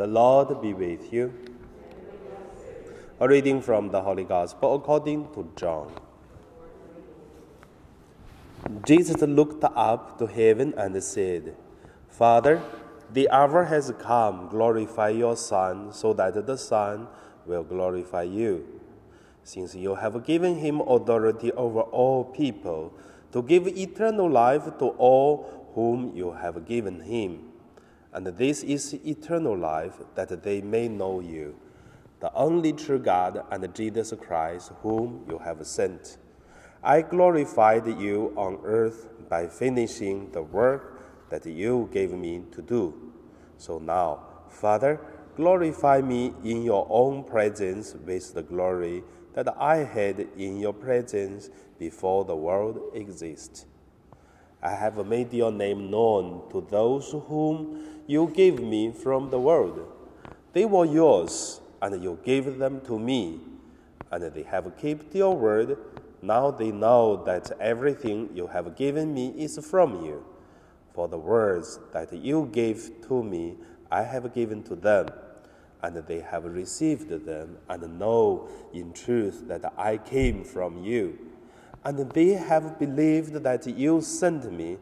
The Lord be with you. A reading from the Holy Gospel according to John. Jesus looked up to heaven and said, Father, the hour has come, glorify your Son, so that the Son will glorify you. Since you have given him authority over all people, to give eternal life to all whom you have given him. And this is eternal life, that they may know you, the only true God, and Jesus Christ, whom you have sent. I glorified you on earth by finishing the work that you gave me to do. So now, Father, glorify me in your own presence with the glory that I had in your presence before the world existed. I have made your name known to those whom you gave me from the world. They were yours, and you gave them to me, and they have kept your word. Now they know that everything you have given me is from you. For the words that you gave to me, I have given to them, and they have received them, and know in truth that I came from you and they have believed that you sent me.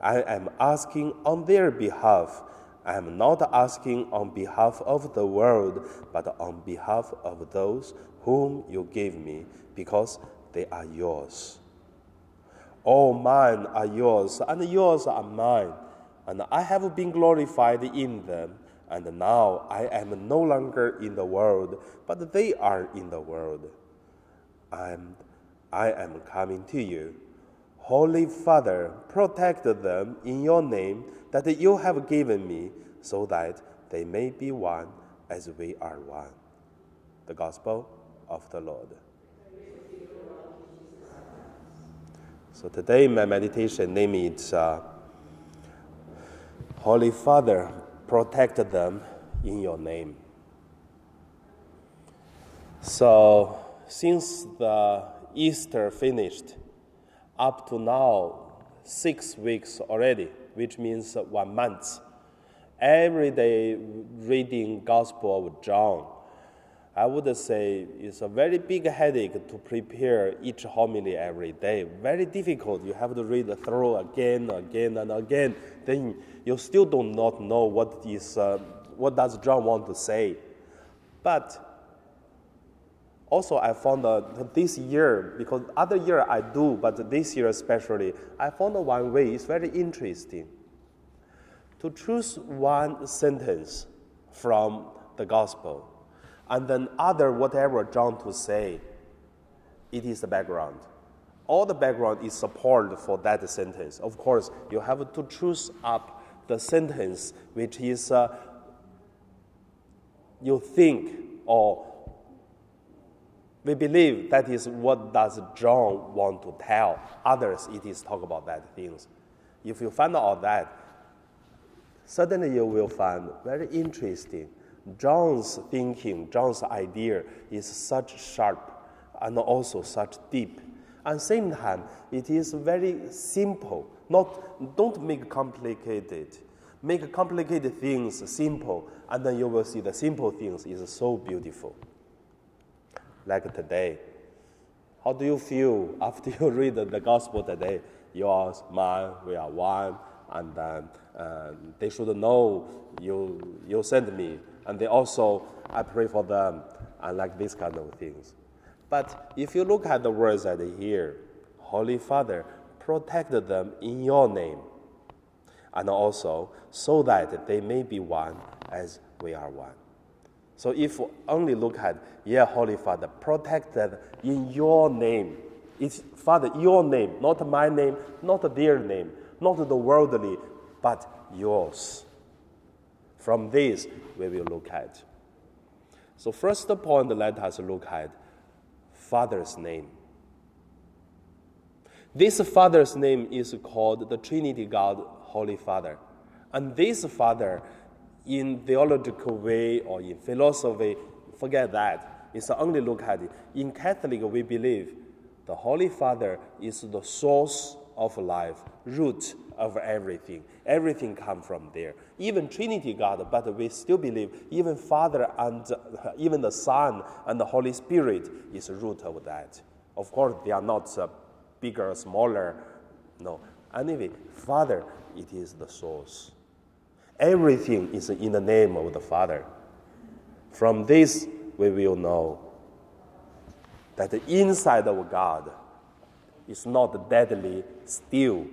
I am asking on their behalf. I am not asking on behalf of the world, but on behalf of those whom you gave me, because they are yours. All mine are yours, and yours are mine, and I have been glorified in them. And now I am no longer in the world, but they are in the world. I am I am coming to you. Holy Father, protect them in your name that you have given me, so that they may be one as we are one. The Gospel of the Lord. So today, my meditation name is uh, Holy Father, protect them in your name. So, since the Easter finished, up to now, six weeks already, which means one month. Every day reading Gospel of John, I would say it's a very big headache to prepare each homily every day. Very difficult. You have to read through again, again, and again. Then you still do not know what is uh, what does John want to say. But also I found that this year, because other year I do, but this year especially, I found one way is very interesting. To choose one sentence from the gospel, and then other whatever John to say, it is the background. All the background is support for that sentence. Of course, you have to choose up the sentence which is uh, you think or we believe that is what does John want to tell others. It is talk about that things. If you find out that, suddenly you will find very interesting. John's thinking, John's idea is such sharp and also such deep. At the same time, it is very simple. Not don't make complicated. Make complicated things simple, and then you will see the simple things is so beautiful like today. How do you feel after you read the gospel today? You are mine, we are one, and uh, uh, they should know you, you sent me. And they also, I pray for them, and like these kind of things. But if you look at the words that here, Holy Father, protect them in your name, and also so that they may be one as we are one. So if only look at, yeah, Holy Father, protected in your name. It's Father, your name, not my name, not their name, not the worldly, but yours. From this, we will look at. So first point, let us look at Father's name. This Father's name is called the Trinity God, Holy Father. And this Father in theological way or in philosophy, forget that. It's only look at it. In Catholic, we believe the Holy Father is the source of life, root of everything. Everything comes from there. Even Trinity God, but we still believe even Father and even the Son and the Holy Spirit is root of that. Of course, they are not uh, bigger smaller. No. Anyway, Father, it is the source. Everything is in the name of the Father. From this, we will know that the inside of God is not deadly still,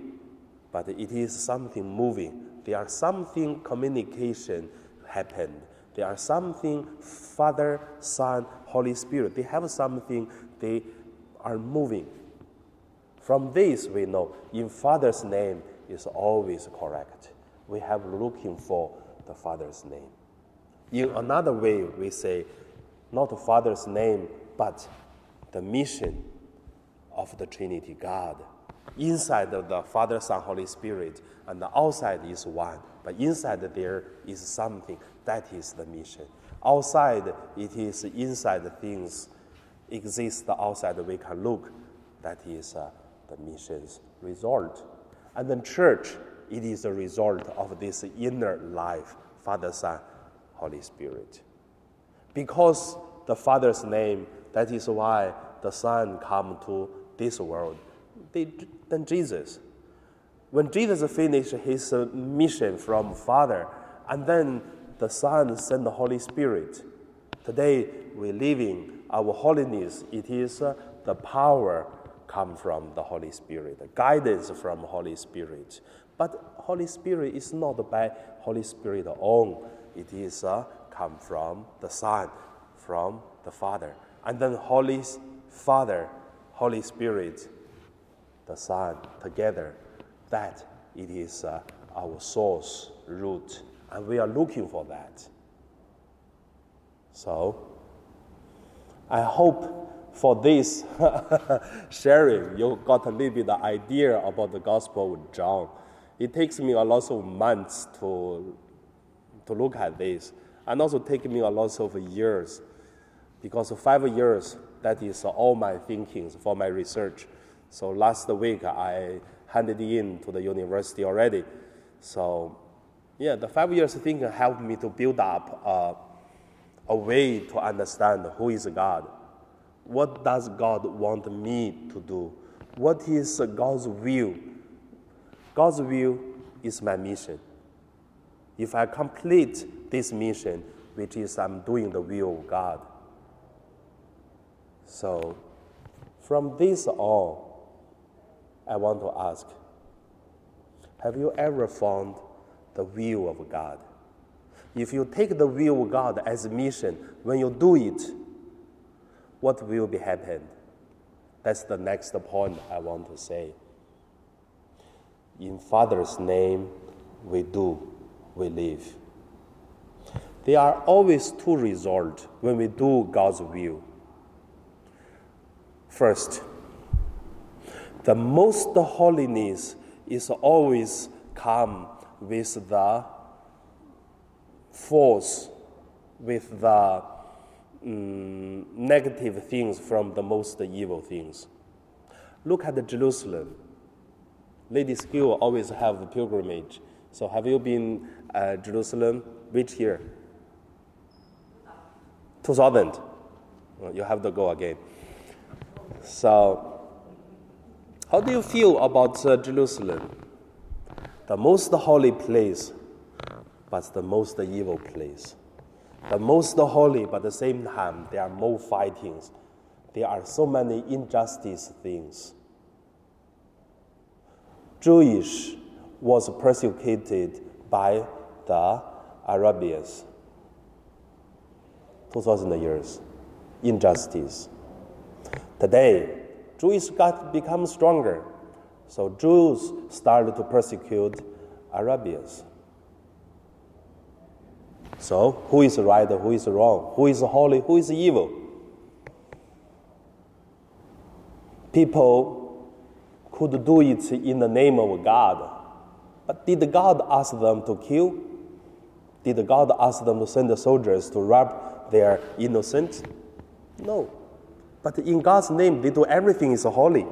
but it is something moving. There are something communication happened. There are something Father, Son, Holy Spirit. They have something they are moving. From this we know in Father's name is always correct. We have looking for the Father's name. In another way, we say not the Father's name, but the mission of the Trinity God. Inside of the Father, Son, Holy Spirit, and the outside is one. But inside there is something that is the mission. Outside it is inside things exist outside we can look. That is uh, the mission's result. And then church, it is a result of this inner life, Father, Son, Holy Spirit. Because the Father's name, that is why the Son come to this world. then Jesus. When Jesus finished his mission from Father, and then the Son sent the Holy Spirit. Today we living our holiness. It is uh, the power come from the Holy Spirit, the guidance from Holy Spirit. But Holy Spirit is not by Holy Spirit alone. It is uh, come from the Son, from the Father, and then Holy Father, Holy Spirit, the Son together. That it is uh, our source root, and we are looking for that. So, I hope for this sharing, you got a little bit of idea about the Gospel with John. It takes me a lot of months to, to look at this, and also take me a lot of years, because five years, that is all my thinkings for my research. So last week, I handed in to the university already. So, yeah, the five years thinking helped me to build up uh, a way to understand who is God. What does God want me to do? What is God's will? God's will is my mission. If I complete this mission, which is I'm doing the will of God. So, from this on, I want to ask Have you ever found the will of God? If you take the will of God as a mission, when you do it, what will be happen? That's the next point I want to say. In Father's name, we do, we live. There are always two results when we do God's will. First, the most holiness is always come with the force, with the um, negative things from the most evil things. Look at Jerusalem. Ladies' School always have a pilgrimage. So have you been uh, Jerusalem? Which year? 2000. Well, you have to go again. So how do you feel about uh, Jerusalem? The most holy place, but the most evil place. The most holy, but at the same time, there are more fightings. There are so many injustice things. Jewish was persecuted by the Arabians. 2000 years. Injustice. Today, Jewish got become stronger. So Jews started to persecute Arabians. So who is right, who is wrong, who is holy, who is evil? People could do it in the name of God. But did God ask them to kill? Did God ask them to send the soldiers to rob their innocent? No. But in God's name, they do everything is holy.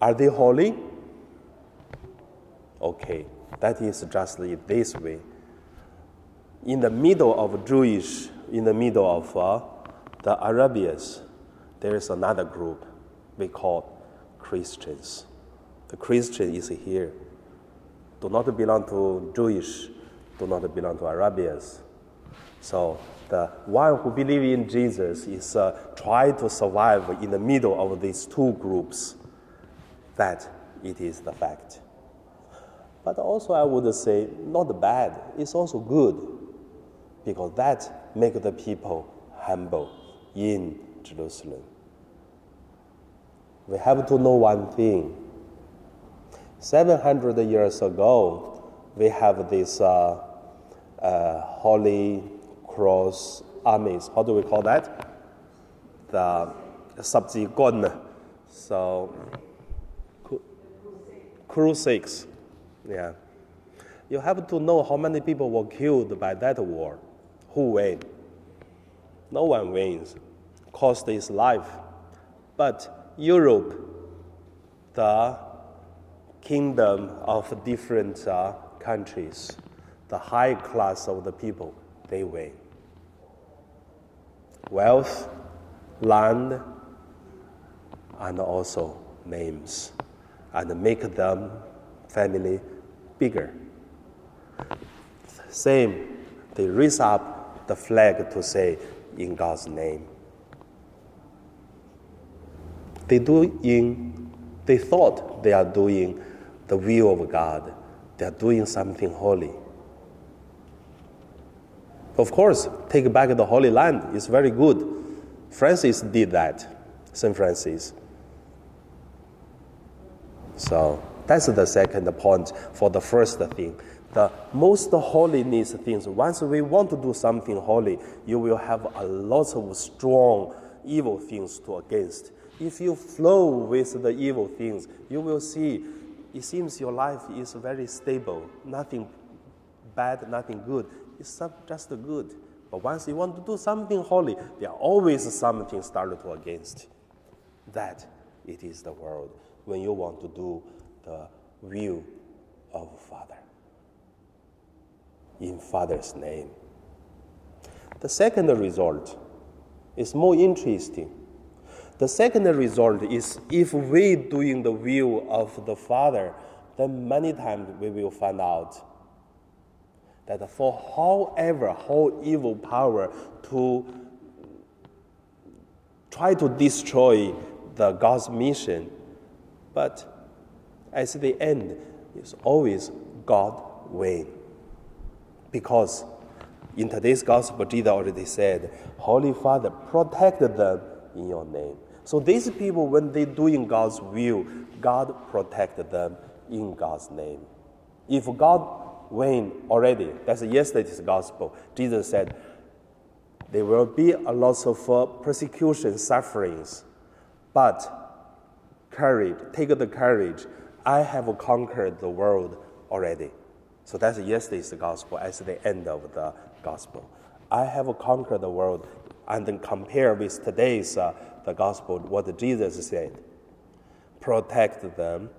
Are they holy? Okay, that is just this way. In the middle of Jewish, in the middle of uh, the Arabians, there is another group we call Christians. The Christian is here. Do not belong to Jewish, do not belong to Arabians. So the one who believes in Jesus is uh, try to survive in the middle of these two groups. That it is the fact. But also I would say not bad, it's also good because that make the people humble in Jerusalem. We have to know one thing. 700 years ago, we have this uh, uh, Holy Cross armies. How do we call that? The subsequent. So, crusades. Yeah. You have to know how many people were killed by that war. Who won? No one wins. Cost his life. But Europe, the kingdom of different uh, countries, the high class of the people, they win. Wealth, land, and also names, and make them family bigger. Same, they raise up the flag to say, in God's name. They do in, they thought they are doing the will of God. They are doing something holy. Of course, take back the Holy Land is very good. Francis did that, St. Francis. So that's the second point for the first thing. The most holiness things, once we want to do something holy, you will have a lot of strong evil things to against. If you flow with the evil things, you will see it seems your life is very stable, nothing bad, nothing good. It's just good. But once you want to do something holy, there are always something started to against. That it is the world when you want to do the will of Father. In Father's name. The second result is more interesting. The second result is if we doing the will of the Father, then many times we will find out that for however whole evil power to try to destroy the God's mission, but at the end, it's always God win. Because in today's gospel, Jesus already said, Holy Father, protect them in your name. So these people, when they doing God's will, God protect them in God's name. If God win already, that's yesterday's gospel. Jesus said, there will be a lot of uh, persecution, sufferings, but courage, take the courage. I have conquered the world already. So that's yesterday's gospel as the end of the gospel. I have conquered the world, and then compare with today's uh, the gospel what Jesus said. Protect them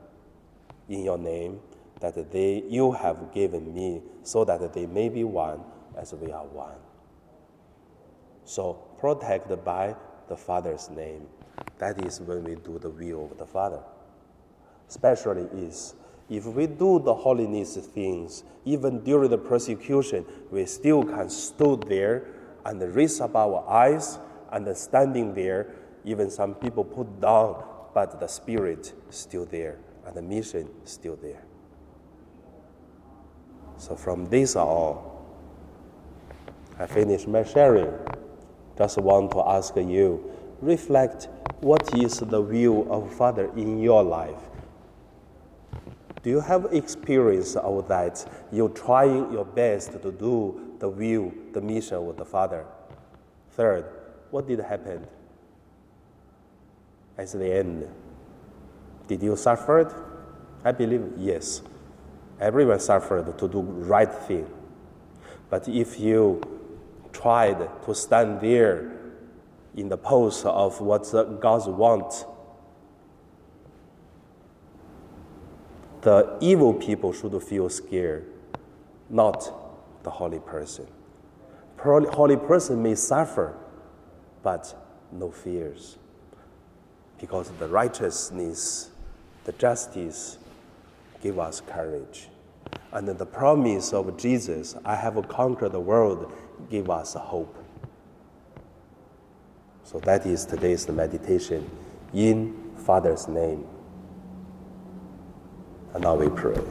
in your name that they you have given me, so that they may be one as we are one. So protect by the Father's name. That is when we do the will of the Father especially is if we do the holiness things, even during the persecution, we still can stand there and raise up our eyes and standing there. Even some people put down, but the spirit still there and the mission still there. So from this on, I finish my sharing. Just want to ask you, reflect what is the will of Father in your life do you have experience of that? You're trying your best to do the will, the mission of the Father. Third, what did happen at the end? Did you suffer? I believe yes. Everyone suffered to do right thing. But if you tried to stand there in the pose of what God wants, the evil people should feel scared, not the holy person. Holy person may suffer, but no fears. Because the righteousness, the justice give us courage. And the promise of Jesus, I have conquered the world, give us hope. So that is today's meditation in Father's name. And now we pray.